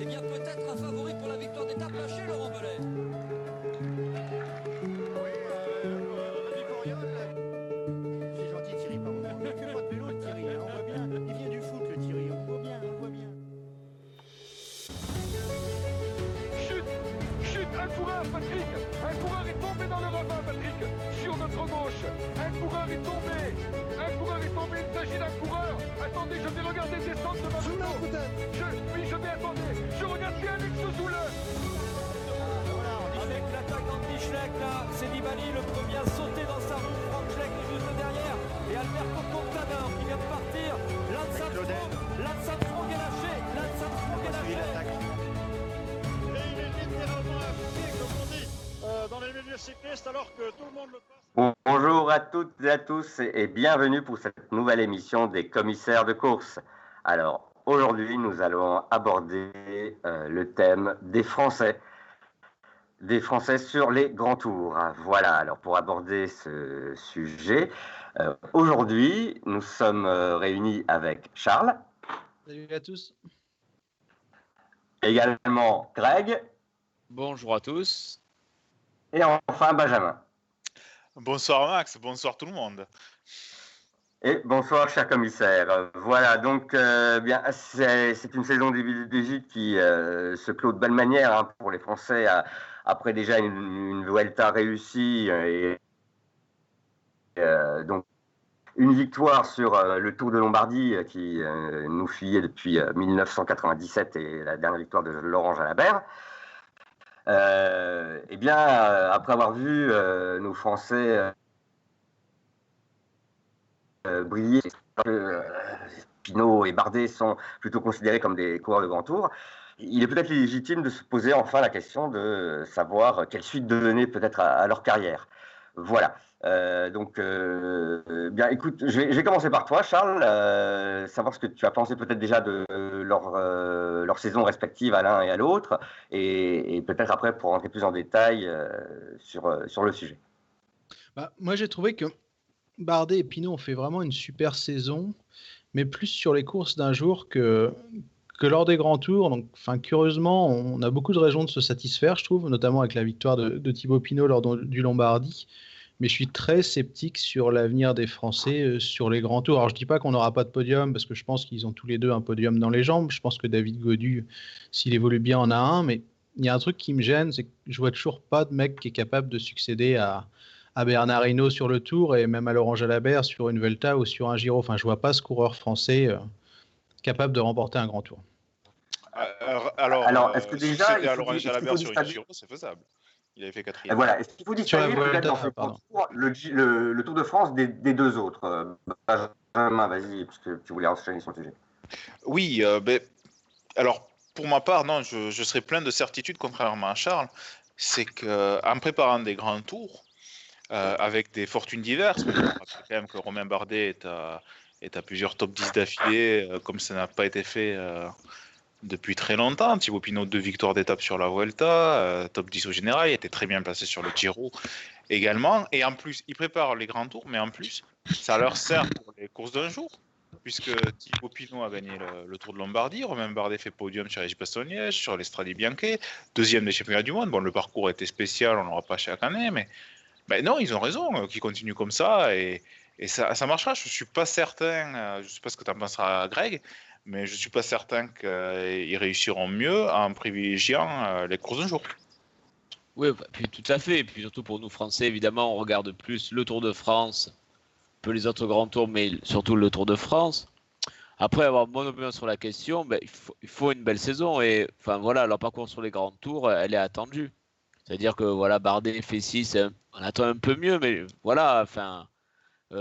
eh bien peut-être un favori pour la victoire d'étape c'est Nibali, le premier à sauter dans sa roue. Franck Schleck est juste derrière. Et Alberto Contador qui vient de partir. Lance Armstrong, Lance Armstrong est lâché. Lance Armstrong est lâché. Et il est littéralement impliqué, comme on dit, euh, dans les milieux cyclistes, alors que tout le monde le passe. Bon- Bonjour à toutes et à tous et bienvenue pour cette nouvelle émission des commissaires de course. Alors aujourd'hui nous allons aborder euh, le thème des Français, des Français sur les grands tours. Voilà, alors pour aborder ce sujet, euh, aujourd'hui nous sommes euh, réunis avec Charles, Salut à tous. également Greg Bonjour à tous. et enfin Benjamin. Bonsoir Max, bonsoir tout le monde. Et bonsoir, cher commissaire. Voilà, donc, euh, bien, c'est c'est une saison des des gîtes qui euh, se clôt de belle manière hein, pour les Français à- après déjà une, Vuelta réussie et euh, donc une victoire sur euh, le Tour de Lombardie euh, qui euh, nous fuyait depuis euh, 1997 et la dernière victoire de Laurent Jalabert. Euh, eh bien, euh, après avoir vu euh, nos Français euh, euh, briller. Euh, Pinot et Bardet sont plutôt considérés comme des coureurs de grand tour. Il est peut-être légitime de se poser enfin la question de savoir quelle suite donner peut-être à, leur carrière. Voilà. Euh, donc, euh, bien, écoute, je vais, commencer par toi, Charles, euh, savoir ce que tu as pensé peut-être déjà de leur, leur saison respective à l'un et à l'autre, et, peut-être après pour rentrer plus en détail sur, sur le sujet. Bah, moi, j'ai trouvé que Bardet et Pinot ont fait vraiment une super saison, mais plus sur les courses d'un jour que, que lors des grands tours. Donc, enfin, curieusement, on a beaucoup de raisons de se satisfaire, je trouve, notamment avec la victoire de, de Thibaut Pinot lors du Lombardie. Mais je suis très sceptique sur l'avenir des Français euh, sur les grands tours. Alors, je dis pas qu'on n'aura pas de podium, parce que je pense qu'ils ont tous les deux un podium dans les jambes. Je pense que David Godu, s'il évolue bien, en a un. Mais il y a un truc qui me gêne, c'est que je vois toujours pas de mec qui est capable de succéder à, à Bernard Hinault sur le Tour et même à Laurent Jalabert sur une Vuelta ou sur un Giro. Enfin, je vois pas ce coureur français euh, capable de remporter un grand Tour. Euh, Alors, Alors, est-ce que euh, déjà, il à faut Laurent dire- faut sur une Giro, c'est faisable. Il avait fait Et quatrième. voilà. Est-ce qu'il faut distinguer le, le- le Tour de France des, des deux autres Euh, Benjamin, vas-y, parce que tu voulais enchaîner sur le sujet. Oui, euh, ben, alors pour ma part, non, je, je serais plein de certitude, contrairement à Charles. C'est qu'en préparant des grands tours, euh, avec des fortunes diverses, parce que quand même que Romain Bardet est à, est à plusieurs top 10 d'affilée, euh, comme ça n'a pas été fait euh, depuis très longtemps. Thibaut Pinot, deux victoires d'étape sur la Vuelta, euh, top 10 au général, il était très bien placé sur le Giro également. Et en plus, ils préparent les grands tours, mais en plus, ça leur sert pour les courses d'un jour puisque Thibaut Pinot a gagné le, Tour de Lombardie, Romain Bardet fait podium sur les Bastogne, sur les Strade Bianche, deuxième des championnats du monde. Bon, le parcours était spécial, on n'aura pas chaque année, mais non, ils ont raison, qu'ils continuent comme ça et, et ça, ça marchera. Je suis pas certain, euh, je sais pas ce que tu en penseras, Greg, mais je suis pas certain qu'ils réussiront mieux en privilégiant euh, les courses d'un jour. Oui, bah, tout à fait. Et puis surtout pour nous Français, évidemment, on regarde plus le Tour de France, peu les autres grands tours, mais surtout le Tour de France. Après avoir mon opinion sur la question, ben, il, faut, une belle saison. Et enfin voilà, leur parcours sur les grands tours, elle est attendue. C'est-à-dire que voilà, Bardet fait 6, on attend un peu mieux, mais voilà, enfin, euh,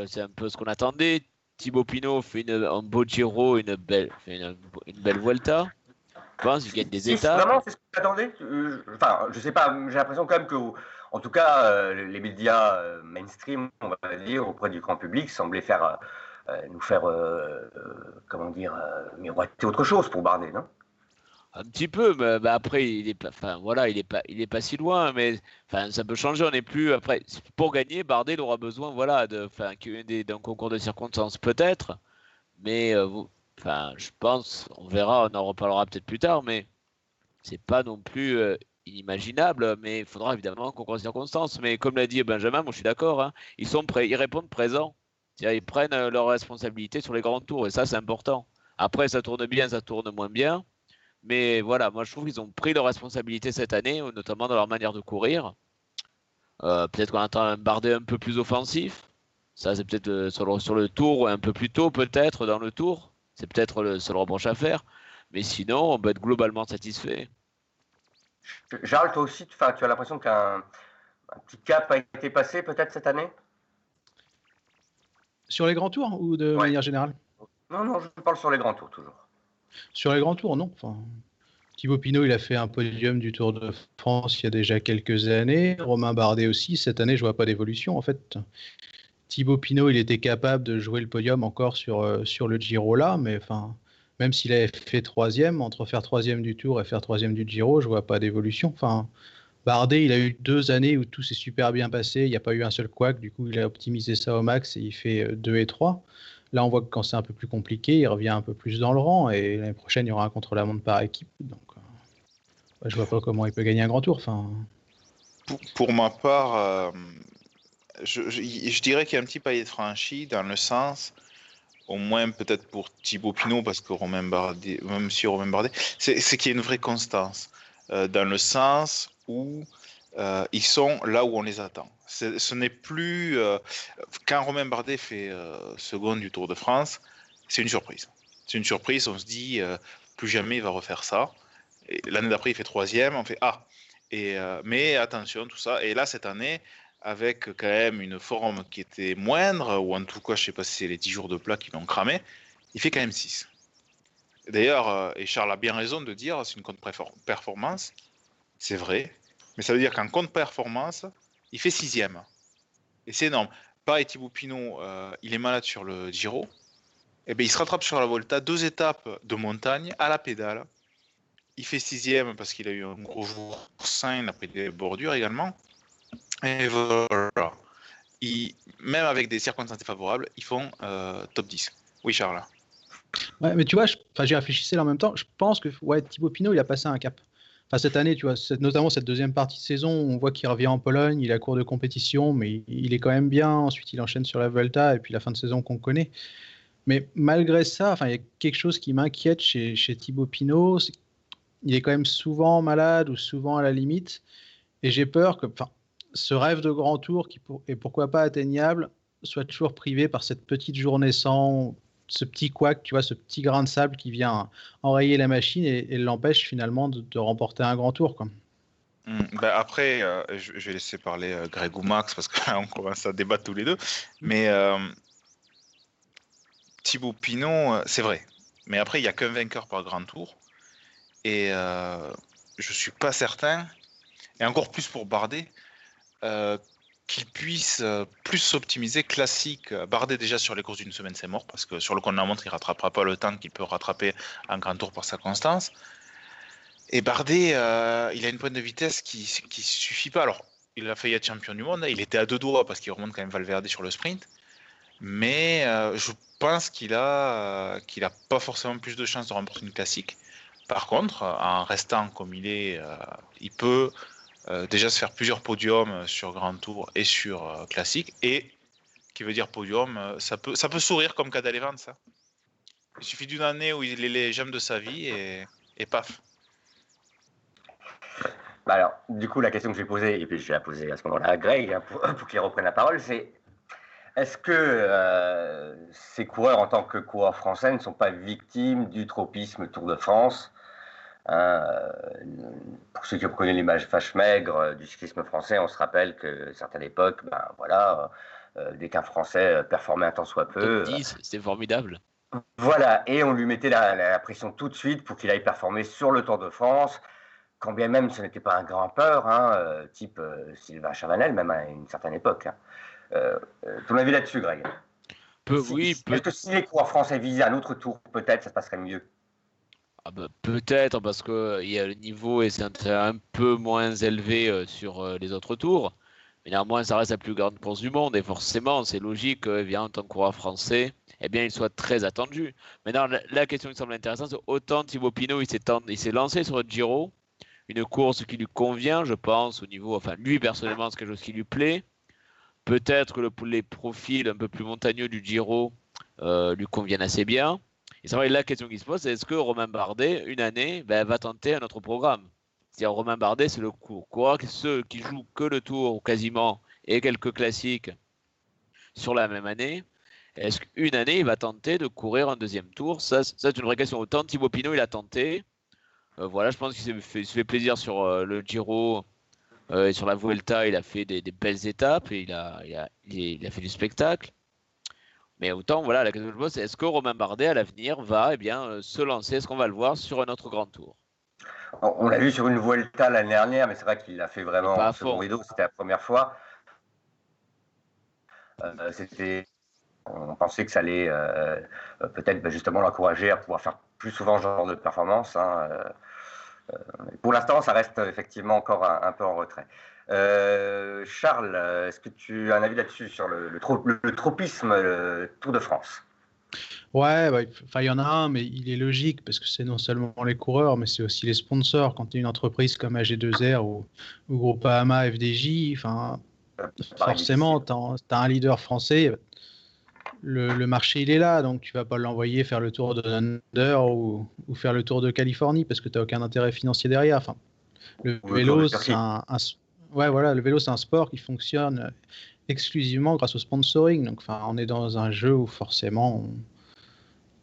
c'est un peu ce qu'on attendait. Thibaut Pinot fait une, un beau Giro, une belle, une, une belle Vuelta. Je pense qu'il gagne des étapes. Vraiment, c'est ce que tu attendais Euh, Enfin, je sais pas, j'ai l'impression quand même que, en tout cas, euh, les médias euh, mainstream, on va dire, auprès du grand public, semblaient faire, euh, euh, nous faire, euh, euh, comment dire, euh, miroiter autre chose pour Bardet, non? Un petit peu, mais bah, après il est pas, voilà, pas, pas si loin, mais ça peut changer. On n'est plus après pour gagner. Bardet il aura besoin, voilà, de, d'un concours de circonstances peut-être, mais euh, je pense, on verra, on en reparlera peut-être plus tard, mais c'est pas non plus euh, inimaginable, mais il faudra évidemment qu'on croise les circonstances. Mais comme l'a dit Benjamin, moi je suis d'accord, hein, ils ils répondent présents. Ils prennent euh, leurs responsabilités sur les grands tours et ça c'est important. Après ça tourne bien, ça tourne moins bien. Mais voilà, moi je trouve qu'ils ont pris leurs responsabilités cette année, notamment dans leur manière de courir. Euh, peut-être qu'on attend un Bardet un peu plus offensif. Ça, c'est peut-être euh, sur, le, sur le tour, un peu plus tôt, peut-être, dans le tour. C'est peut-être le seul reproche à faire. Mais sinon, on peut être globalement satisfait. Charles, toi aussi, tu, tu as l'impression qu'un petit cap a été passé peut-être cette année? Sur les grands tours ou de manière générale? Non, non, je parle sur les grands tours toujours. Sur les grands tours, non. Thibaut Pinot, il a fait un podium du Tour de France il y a déjà quelques années. Romain Bardet aussi. Cette année, je vois pas d'évolution en fait. Thibaut Pinot, il était capable de jouer le podium encore sur, euh, sur le Giro là, mais enfin, même s'il avait fait troisième, entre faire troisième du Tour et faire troisième du Giro, je vois pas d'évolution. Enfin, Bardet, il a eu deux années où tout s'est super bien passé, il n'y a pas eu un seul couac, du coup il a optimisé ça au max et il fait 2 euh, et 3. Là, on voit que quand c'est un peu plus compliqué, il revient un peu plus dans le rang et l'année prochaine, il y aura un contre-la-montre par équipe. Donc, euh, je vois pas comment il peut gagner un grand tour. Pour, ma part, je, dirais qu'il y a un petit palier de franchi dans le sens, au moins peut-être pour Thibaut Pinot, parce que Romain Bardet, même si Romain Bardet, c'est qu'il y a une vraie constance, euh, dans le sens où euh, ils sont là où on les attend. Ce n'est plus. Euh, quand Romain Bardet fait seconde du Tour de France, c'est une surprise. C'est une surprise, on se dit, plus jamais il va refaire ça. L'année d'après, il fait troisième, on fait Ah! Et, mais attention, tout ça. Et là, cette année, avec quand même une forme qui était moindre, ou en tout cas, je sais pas si c'est les 10 jours de plat qui l'ont cramé, il fait quand même 6. D'ailleurs, euh, et Charles a bien raison de dire, c'est une compte performance, c'est vrai, mais ça veut dire qu'en compte performance, il fait sixième. Et c'est énorme. Pareil, Thibaut Pinot, euh, il est malade sur le Giro. Et eh bien, il se rattrape sur la Volta, deux étapes de montagne à la pédale. Il fait sixième parce qu'il a eu un gros jour sain, il a pris des bordures également. Et voilà. même avec des circonstances défavorables, ils font euh, top 10. Oui, Charles. Ouais, mais tu vois, j'ai réfléchi là en même temps. Je pense que ouais, Thibaut Pinot, il a passé un cap. Cette année, tu vois, notamment cette deuxième partie de saison, on voit qu'il revient en Pologne, il a cours de compétition, mais il est quand même bien. Ensuite, il enchaîne sur la Volta et puis la fin de saison qu'on connaît. Mais malgré ça, enfin, il y a quelque chose qui m'inquiète chez, chez Thibaut Pinot. il est quand même souvent malade ou souvent à la limite. Et j'ai peur que, enfin, ce rêve de grand tour qui est pourquoi pas atteignable soit toujours privé par cette petite journée sans ce petit couac, tu vois, ce petit grain de sable qui vient enrayer la machine et, l'empêche finalement de, remporter un grand tour. Quoi. Mmh, bah, après, euh, je, vais laisser parler euh, Greg ou Max parce qu'on commence à débattre tous les deux. Mais euh, Thibaut Pinot, c'est vrai. Mais après, il n'y a qu'un vainqueur par grand tour. Et je suis pas certain, et encore plus pour Bardet, euh, qu'il puisse euh, plus s'optimiser classique. Euh, Bardet déjà sur les courses d'une semaine, c'est mort, parce que sur le compte la montre, il rattrapera pas le temps qu'il peut rattraper un grand tour par sa constance. Et Bardet, il a une pointe de vitesse qui qui suffit pas. Alors, il a failli être champion du monde, il était à deux doigts parce qu'il remonte quand même Valverde sur le sprint. Mais je pense qu'il a qu'il a pas forcément plus de chances de remporter une classique. Par contre, en restant comme il est, il peut euh, déjà se faire plusieurs podiums sur Grand Tour et sur euh, Classique. Et qui veut dire podium, euh, ça peut, ça peut sourire comme Cadel Evans. Ça. Il suffit d'une année où il est les gemmes de sa vie et, et paf. Bah alors, du coup, la question que je vais poser, et puis je vais la poser à ce moment-là à Greg hein, pour, qu'il reprenne la parole, c'est est-ce que ces coureurs, en tant que coureurs français, ne sont pas victimes du tropisme Tour de France euh, pour ceux qui ont connu l'image fâche maigre euh, du cyclisme français, on se rappelle que à certaines époques, ben voilà, euh, dès qu'un Français performait un temps soit peu, c'était formidable. Voilà, et on lui mettait la, pression tout de suite pour qu'il aille performer sur le Tour de France, quand bien même ce n'était pas un grimpeur, hein, type Sylvain Chavanel, même à une certaine époque. Hein. ton avis là-dessus, Greg? Oui, Est-ce que si les coureurs français visaient un autre tour, peut-être ça se passerait mieux? Ah bah, peut-être parce que y a le niveau est un peu moins élevé euh, sur euh, les autres tours. Mais néanmoins, ça reste la plus grande course du monde et forcément, c'est logique que, en tant que coureur français, eh bien, il soit très attendu. Maintenant, la, question qui semble intéressante, autant Thibaut Pinot, il s'est lancé sur le Giro, une course qui lui convient, je pense, au niveau, enfin lui personnellement, c'est quelque chose qui lui plaît. Peut-être que le, les profils un peu plus montagneux du Giro euh, lui conviennent assez bien. Et c'est vrai, la question qui se pose, c'est est-ce que Romain Bardet, une année, ben, va tenter un autre programme? C'est-à-dire Romain Bardet, c'est le coureur, ceux qui jouent que le tour quasiment et quelques classiques sur la même année. Est-ce qu'une année, il va tenter de courir un deuxième tour? Ça, c'est une vraie question. Autant Thibaut Pinot, il a tenté. Euh, voilà, je pense qu'il se fait, plaisir sur euh, le Giro euh, et sur la Vuelta. Il a fait des, belles étapes et il a, il a, fait du spectacle. Mais autant, voilà, la question que je pose, c'est est-ce que Romain Bardet, à l'avenir, va eh bien, se lancer Est-ce qu'on va le voir sur un autre grand tour? On l'a vu sur une Vuelta l'année dernière, mais c'est vrai qu'il l'a fait vraiment en second rideau. C'était la première fois. c'était on pensait que ça allait euh, peut-être bah, justement l'encourager à pouvoir faire plus souvent ce genre de performance. Hein, euh, euh, pour l'instant, ça reste effectivement encore un, peu en retrait. Charles, est-ce que tu as un avis là-dessus sur le, tropisme Tour de France? Ouais, enfin il y en a un, mais il est logique parce que c'est non seulement les coureurs, mais c'est aussi les sponsors. Quand tu es une entreprise comme AG2R ou, ou Groupama, FDJ, enfin forcément, tu as, un leader français, le, marché il est là, donc tu vas pas l'envoyer faire le tour de Thunder ou, faire le tour de Californie parce que tu n'as aucun intérêt financier derrière. Enfin, le vélo, c'est un, ouais, voilà, le vélo c'est un sport qui fonctionne exclusivement grâce au sponsoring. Donc, enfin, on est dans un jeu où forcément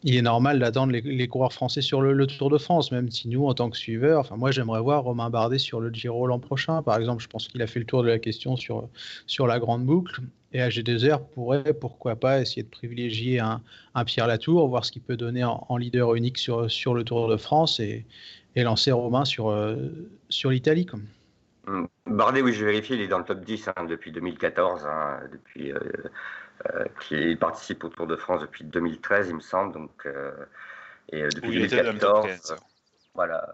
il est normal d'attendre les, coureurs français sur le, Tour de France, même si nous, en tant que suiveurs, enfin moi j'aimerais voir Romain Bardet sur le Giro l'an prochain, par exemple. Je pense qu'il a fait le tour de la question sur, sur la grande boucle. Et AG2R pourrait, pourquoi pas, essayer de privilégier un, Pierre Latour, voir ce qu'il peut donner en, leader unique sur, sur le Tour de France et, lancer Romain sur, euh, sur l'Italie. Bardet, oui, je vérifie, il est dans le top 10 hein, depuis 2014, hein, depuis, euh, qui participe au Tour de France depuis 2013, il me semble. Donc, euh, et euh, depuis 2014. Voilà.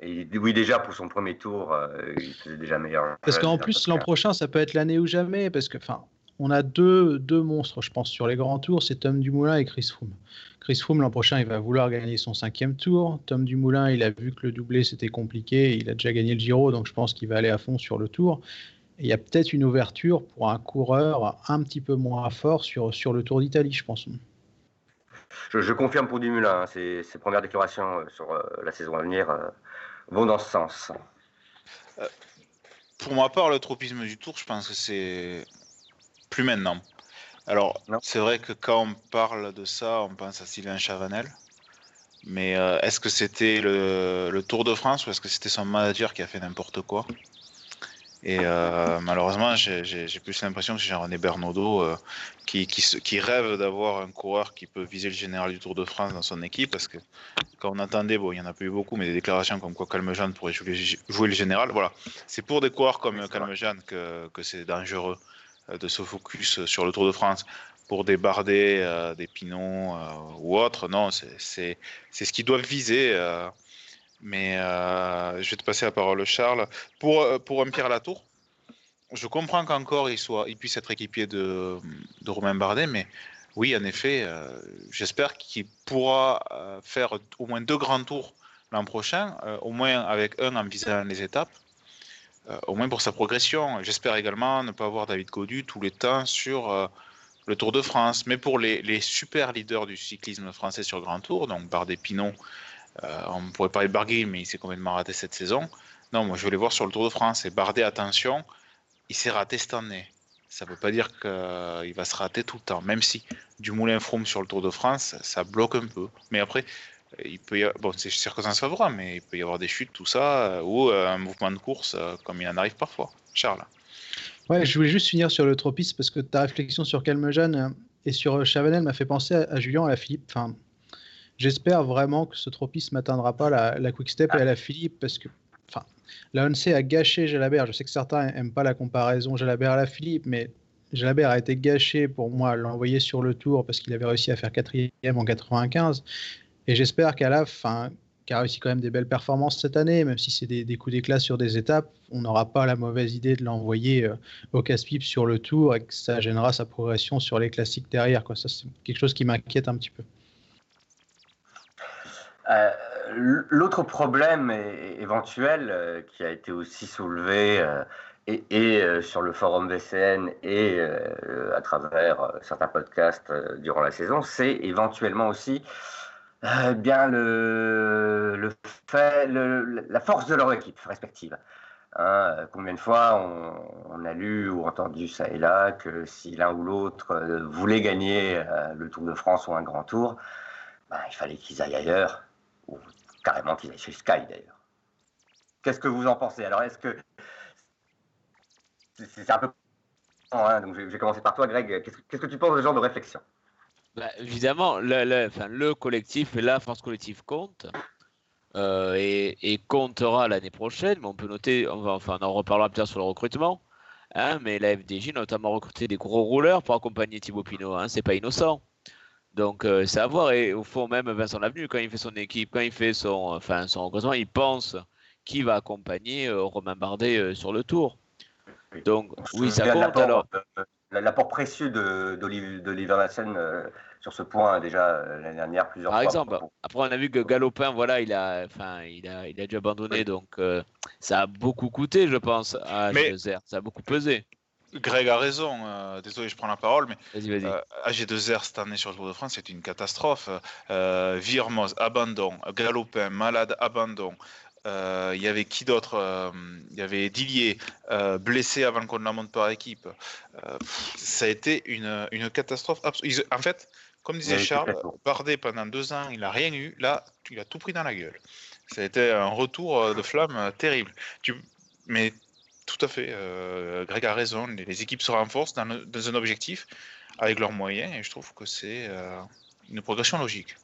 Et oui, déjà pour son premier tour, il faisait déjà meilleur. Parce qu'en plus, l'an prochain, ça peut être l'année ou jamais. Parce que, enfin, on a deux, deux monstres, je pense, sur les grands tours c'est Tom Dumoulin et Chris Froome. Chris Froome, l'an prochain, il va vouloir gagner son cinquième tour. Tom Dumoulin, il a vu que le doublé, c'était compliqué. Il a déjà gagné le Giro, donc je pense qu'il va aller à fond sur le tour il y a peut-être une ouverture pour un coureur un petit peu moins fort sur, sur le Tour d'Italie, je pense. Je, confirme pour Dumoulin, hein, ses, premières déclarations euh, sur euh, la saison à venir euh, vont dans ce sens. pour ma part, le tropisme du Tour, je pense que c'est plus maintenant. Alors, c'est vrai que quand on parle de ça, on pense à Sylvain Chavanel. Mais est-ce que c'était le, le, Tour de France ou est-ce que c'était son manager qui a fait n'importe quoi? Et euh, malheureusement, j'ai plus l'impression que c'est Jean-René Bernaudot euh, qui, qui, rêve d'avoir un coureur qui peut viser le général du Tour de France dans son équipe. Parce que quand on attendait, bon, il n'y en a pas eu beaucoup, mais des déclarations comme quoi Calmejean pourrait jouer, jouer, le général. Voilà. C'est pour des coureurs comme Calmejean que, que c'est dangereux euh, de se focus sur le Tour de France. Pour des Bardet, des Pinot ou autres, non, c'est ce qu'ils doivent viser. Mais euh, je vais te passer la parole, Charles. Pour, euh, pour Pierre Latour, je comprends qu'encore il, soit, il puisse être équipier de, de Romain Bardet, mais oui, en effet, euh, j'espère qu'il pourra faire au moins deux grands tours l'an prochain, au moins avec un en visant les étapes, au moins pour sa progression. J'espère également ne pas avoir David Godu tous les temps sur le Tour de France, mais pour les, les, super leaders du cyclisme français sur grand tour, donc Bardet Pinot, on pourrait parler de Barguil, mais il s'est complètement raté cette saison. Non, moi je les voir sur le Tour de France. Et Bardet, attention, il s'est raté cette année. Ça ne veut pas dire qu'il va se rater tout le temps, même si du moulin Froome sur le Tour de France, ça bloque un peu. Mais après, il peut y avoir, bon, c'est circonstance mais il peut y avoir des chutes, tout ça, euh, ou euh, un mouvement de course, comme il en arrive parfois. Charles. Ouais, je voulais juste finir sur le tropisme parce que ta réflexion sur Calmejeanne et sur Chavanel m'a fait penser à, Julien, à Philippe. Enfin, J'espère vraiment que ce tropisme n'atteindra pas la, la Quick Step et à la Philippe parce que enfin, la ONC a gâché Jalabert. Je sais que certains n'aiment pas la comparaison Jalabert à la Philippe, mais Jalabert a été gâché pour moi l'envoyer sur le tour parce qu'il avait réussi à faire quatrième en 95. Et j'espère qu'à la fin, qui a réussi quand même des belles performances cette année, même si c'est des, coups d'éclat sur des étapes, on n'aura pas la mauvaise idée de l'envoyer euh, au casse-pipe sur le tour et que ça gênera sa progression sur les classiques derrière. Ça, c'est quelque chose qui m'inquiète un petit peu. Euh, L'autre problème éventuel qui a été aussi soulevé et, sur le forum VCN et à travers certains podcasts durant la saison, c'est éventuellement aussi bien le, fait, la force de leur équipe respective. Hein, combien de fois on, a lu ou entendu ça et là que si l'un ou l'autre euh, voulait gagner euh, le Tour de France ou un grand tour, bah, il fallait qu'ils aillent ailleurs, carrément qu'ils aillent chez Sky d'ailleurs. Qu'est-ce que vous en pensez? Alors est-ce que c'est un peu hein, donc je vais commencer par toi, Greg. Qu'est-ce que tu penses de ce genre de réflexion? Bah, Évidemment, le, collectif et la force collective compte. Euh, et, comptera l'année prochaine. Mais on peut noter, on enfin, en reparlera tard sur le recrutement. Hein, mais la FDJ notamment recruté des gros rouleurs pour accompagner Thibaut Pinot. Hein, c'est pas innocent. Donc euh, c'est à voir. Et au fond, même Vincent Lavenu, quand il fait son équipe, quand il fait son, enfin, son recrutement, il pense qui va accompagner euh, Romain Bardet sur le tour. Donc oui, ça compte alors. L'apport précieux d'Oliver Lassen sur ce point déjà euh, l'année dernière plusieurs Par fois. Par exemple, après on a vu que Galopin, voilà, il a, enfin, il a, il a dû abandonner, donc euh, ça a beaucoup coûté, je pense, à G2R. Ça a beaucoup pesé. Greg a raison, euh, désolé je prends la parole, mais vas-y, vas-y. AG2R cette année sur le Tour de France c'est une catastrophe. Virmoz, abandon, Galopin, malade, abandon. Il y avait qui d'autre Il y avait Dillier, blessé avant qu'on ne la monte par équipe. ça a été une, une catastrophe absolue. En fait, comme disait Charles, Bardet pendant deux ans, il n'a rien eu. Là, il a tout pris dans la gueule. Ça a été un retour euh, de flamme euh, terrible. Tu... Mais tout à fait, euh, Greg a raison. Les, équipes se renforcent dans, un objectif avec leurs moyens et je trouve que c'est une progression logique.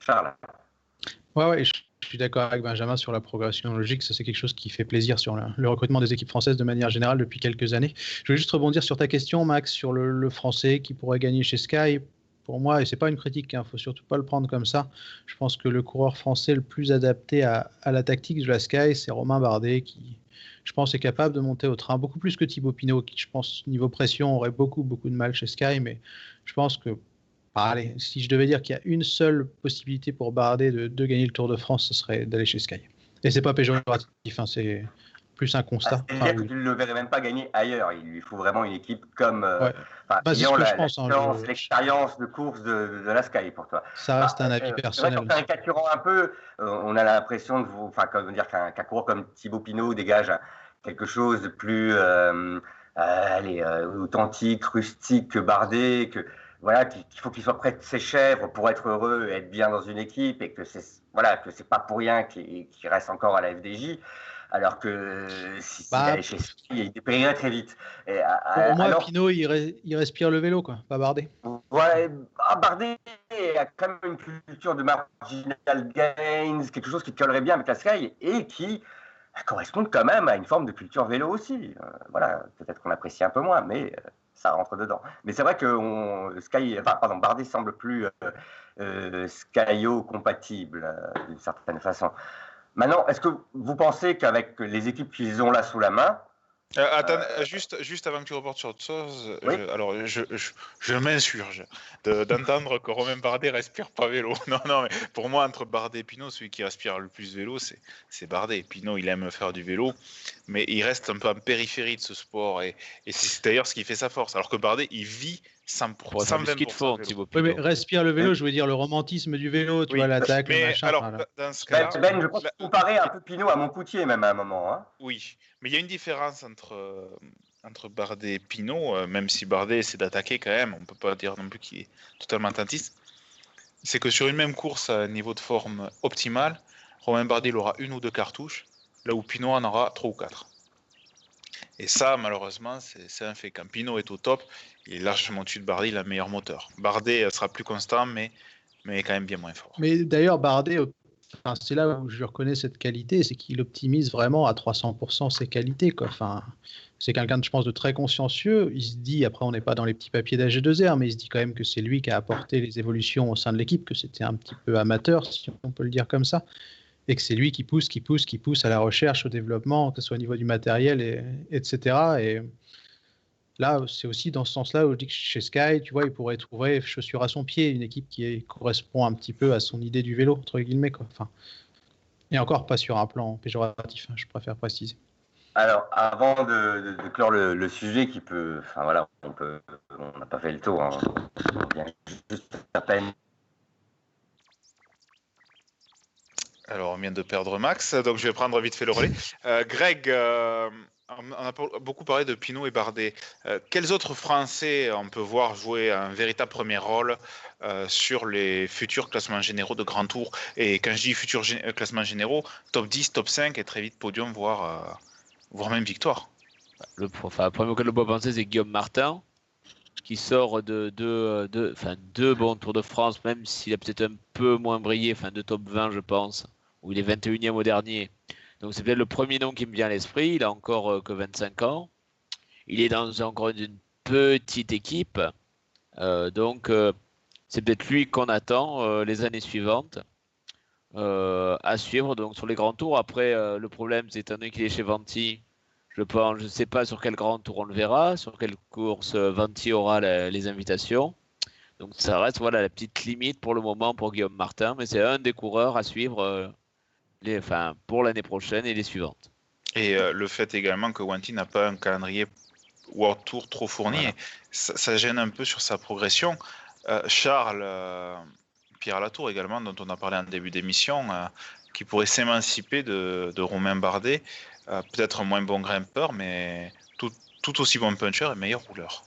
Charles. Ouais, ouais, je suis d'accord avec Benjamin sur la progression logique. Ça, c'est quelque chose qui fait plaisir sur le, recrutement des équipes françaises de manière générale depuis quelques années. Je veux juste rebondir sur ta question, Max, sur le, le français qui pourrait gagner chez Sky pour moi, et c'est pas une critique, il hein, ne faut surtout pas le prendre comme ça. Je pense que le coureur français le plus adapté à, la tactique de la Sky, c'est Romain Bardet, qui, je pense, est capable de monter au train beaucoup plus que Thibaut Pinot, qui, je pense, niveau pression, aurait beaucoup, beaucoup de mal chez Sky. Mais je pense que, bah, allez, si je devais dire qu'il y a une seule possibilité pour Bardet de, gagner le Tour de France, ce serait d'aller chez Sky. Et c'est pas péjoratif, hein, c'est plus un constat. Ah, tu ne le verrais même pas gagner ailleurs. Il lui faut vraiment une équipe comme. Euh, bah, hein, l'expérience de course de, de, la Sky pour toi. Ça reste un avis euh, personnel. Quand caricaturant un peu, euh, on a l'impression de vous, enfin, dire qu'un coureur comme Thibaut Pinot dégage quelque chose de plus allez, authentique, rustique que Bardet, que voilà, qu'il faut qu'il soit près de ses chèvres pour être heureux et être bien dans une équipe, et que c'est voilà que c'est pas pour rien qu'il reste encore à la FDJ alors que si bah, allait chez il dépérirait très vite. Et, pour moi, alors, Pinot, il, respire le vélo, quoi, pas Bardet. Ouais, ah, Bardet a quand même une culture de marginal gains, quelque chose qui collerait bien avec la Sky et qui correspond quand même à une forme de culture vélo aussi. Euh, voilà, peut-être qu'on apprécie un peu moins, mais euh, ça rentre dedans. Mais c'est vrai que Sky, enfin, pardon, Bardet semble plus euh, euh Skyo compatible d'une certaine façon. Maintenant, est-ce que vous pensez qu'avec les équipes qu'ils ont là sous la main, euh, attends, euh, juste, juste avant que tu reportes sur autre chose, je, alors je, je, je m'insurge d'entendre que Romain Bardet respire pas vélo. Non, non, mais pour moi, entre Bardet et Pinot, celui qui respire le plus vélo, c'est Bardet. Pinot, il aime faire du vélo, mais il reste un peu en périphérie de ce sport, et, et c'est d'ailleurs ce qui fait sa force. Alors que Bardet, il vit 100%, 120%. Oui, mais respire le vélo, je veux dire le romantisme du vélo, tu vois, l'attaque, le machin. Alors, dans ce ben, cas ben, je pense comparer un peu Pinot à Montcoutier, même à un moment. Hein. Oui, mais il y a une différence entre, euh, entre Bardet et Pinot, euh, même si Bardet essaie d'attaquer quand même, on ne peut pas dire non plus qu'il est totalement tentiste. C'est que sur une même course à niveau de forme optimal, Romain Bardet il aura une ou deux cartouches, là où Pinot en aura trois ou quatre. Et ça, malheureusement, c'est un fait. Quand Pinot est au top, il est largement au-dessus de Bardet, il a le meilleur moteur. Bardet sera plus constant, mais, mais quand même bien moins fort. Mais d'ailleurs, Bardet, c'est là où je reconnais cette qualité, c'est qu'il optimise vraiment à 300% ses qualités. Enfin, c'est quelqu'un, je pense, de très consciencieux. Il se dit, après, on n'est pas dans les petits papiers d'AG2R, mais il se dit quand même que c'est lui qui a apporté les évolutions au sein de l'équipe, que c'était un petit peu amateur, si on peut le dire comme ça et que c'est lui qui pousse, qui pousse, qui pousse à la recherche, au développement, que ce soit au niveau du matériel, et, etc. Et là, c'est aussi dans ce sens-là où je dis que chez Sky, tu vois, il pourrait trouver chaussure à son pied, une équipe qui correspond un petit peu à son idée du vélo, entre guillemets. Enfin, Et encore pas sur un plan péjoratif, hein, je préfère préciser. Alors, avant de, clore le, sujet qui peut, enfin voilà, on n'a pas fait le tour, hein, on vient juste à peine. Alors, on vient de perdre Max, donc je vais prendre vite fait le relais. Euh, Greg, euh, on a beaucoup parlé de Pinot et Bardet. Euh, quels autres Français on peut voir jouer un véritable premier rôle sur les futurs classements généraux de Grand Tour? Et quand je dis futurs classements généraux, top 10, top 5 et très vite podium, voire, voire même victoire. Le, enfin, le premier auquel on peut penser, c'est Guillaume Martin, qui sort de deux bons Tours de France, même s'il a peut-être un peu moins brillé, enfin de top 20, je pense, où il est 21e au dernier. Donc c'est peut-être le premier nom qui me vient à l'esprit. Il a encore euh, que 25 ans. Il est dans encore une petite équipe. Euh, donc euh, c'est peut-être lui qu'on attend les années suivantes à suivre. Donc sur les grands tours. Après, le problème, c'est étant donné qu'il est chez Venti, je pense, je ne sais pas sur quel grand tour on le verra, sur quelle course Venti aura les invitations. Donc ça reste voilà la petite limite pour le moment pour Guillaume Martin, mais c'est un des coureurs à suivre les, enfin, pour l'année prochaine et les suivantes. Et euh, le fait également que Wanty n'a pas un calendrier World Tour trop fourni, Voilà. ça, ça gêne un peu sur sa progression. Euh, Charles, euh, Pierre Latour également, dont on a parlé en début d'émission, euh, qui pourrait s'émanciper de, de Romain Bardet, euh, peut-être un moins bon grimpeur, mais tout, tout aussi bon puncher et meilleur rouleur.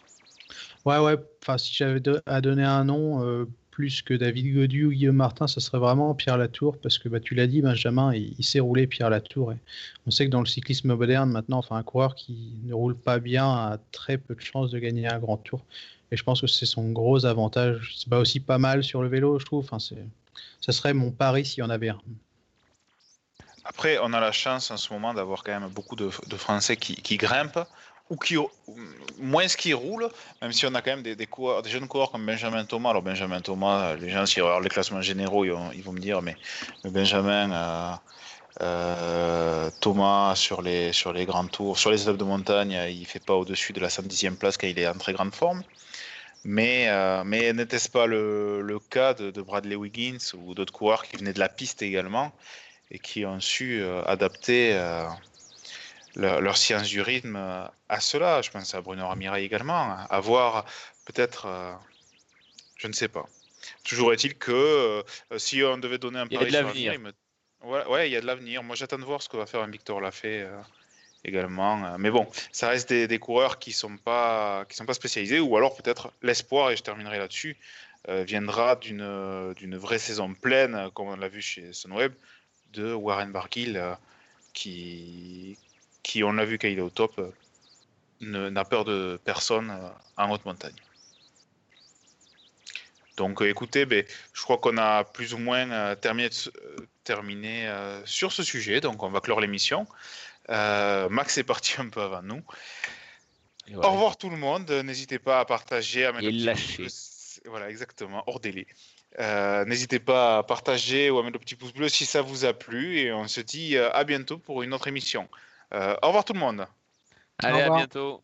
Ouais, ouais. Enfin, si j'avais à donner un nom euh, plus que David Godu ou Guillaume Martin, ça serait vraiment Pierre Latour, parce que bah, tu l'as dit, Benjamin, il, sait rouler Pierre Latour. On sait que dans le cyclisme moderne, maintenant, enfin, un coureur qui ne roule pas bien a très peu de chances de gagner un grand tour. Et je pense que c'est son gros avantage. C'est pas aussi pas mal sur le vélo, je trouve. Enfin, c'est, ça serait mon pari s'il y en avait un. Après, on a la chance en ce moment d'avoir quand même beaucoup de, Français qui grimpent ou qui ou moins qui roulent, même si on a quand même des, des, jeunes coureurs comme Benjamin Thomas. Alors Benjamin Thomas, les gens s'ils regardent les classements généraux, ils vont, me dire, mais, Benjamin euh, euh, Thomas sur les sur les grands tours, sur les étapes de montagne, il fait pas au-dessus de la 110e place quand il est en très grande forme. Mais, euh, mais n'était-ce pas le, le cas de, Bradley Wiggins ou d'autres coureurs qui venaient de la piste également et qui ont su adapter leur, science du rythme euh, à cela. Je pense à Bruno Ramirez également, à voir peut-être, euh, je ne sais pas. Toujours est-il que euh, si on devait donner un pari de sur l'avenir. l'avenir, il me- ouais, ouais, il y a de l'avenir. Moi, j'attends de voir ce que va faire un Victor Lafay également. Mais bon, ça reste des, des coureurs qui sont pas qui sont pas spécialisés, ou alors peut-être l'espoir, et je terminerai là-dessus, euh, viendra d'une d'une vraie saison pleine, comme on l'a vu chez Sunweb, de Warren Barguil, euh, qui, qui, on l'a vu quand il est au top, euh, n'a peur de personne euh, en haute montagne. Donc euh, écoutez, ben, je crois qu'on a plus ou moins euh, terminé, euh, euh, sur ce sujet, donc on va clore l'émission. Max est parti un peu avant nous. Au revoir tout le monde. N'hésitez pas à partager, à mettre Et le petit lâcher. pouce bleu. Voilà, exactement, hors délai. N'hésitez pas à partager ou à mettre le petit pouce bleu si ça vous a plu. Et on se dit à bientôt pour une autre émission. Euh, au revoir tout le monde. Allez, à bientôt.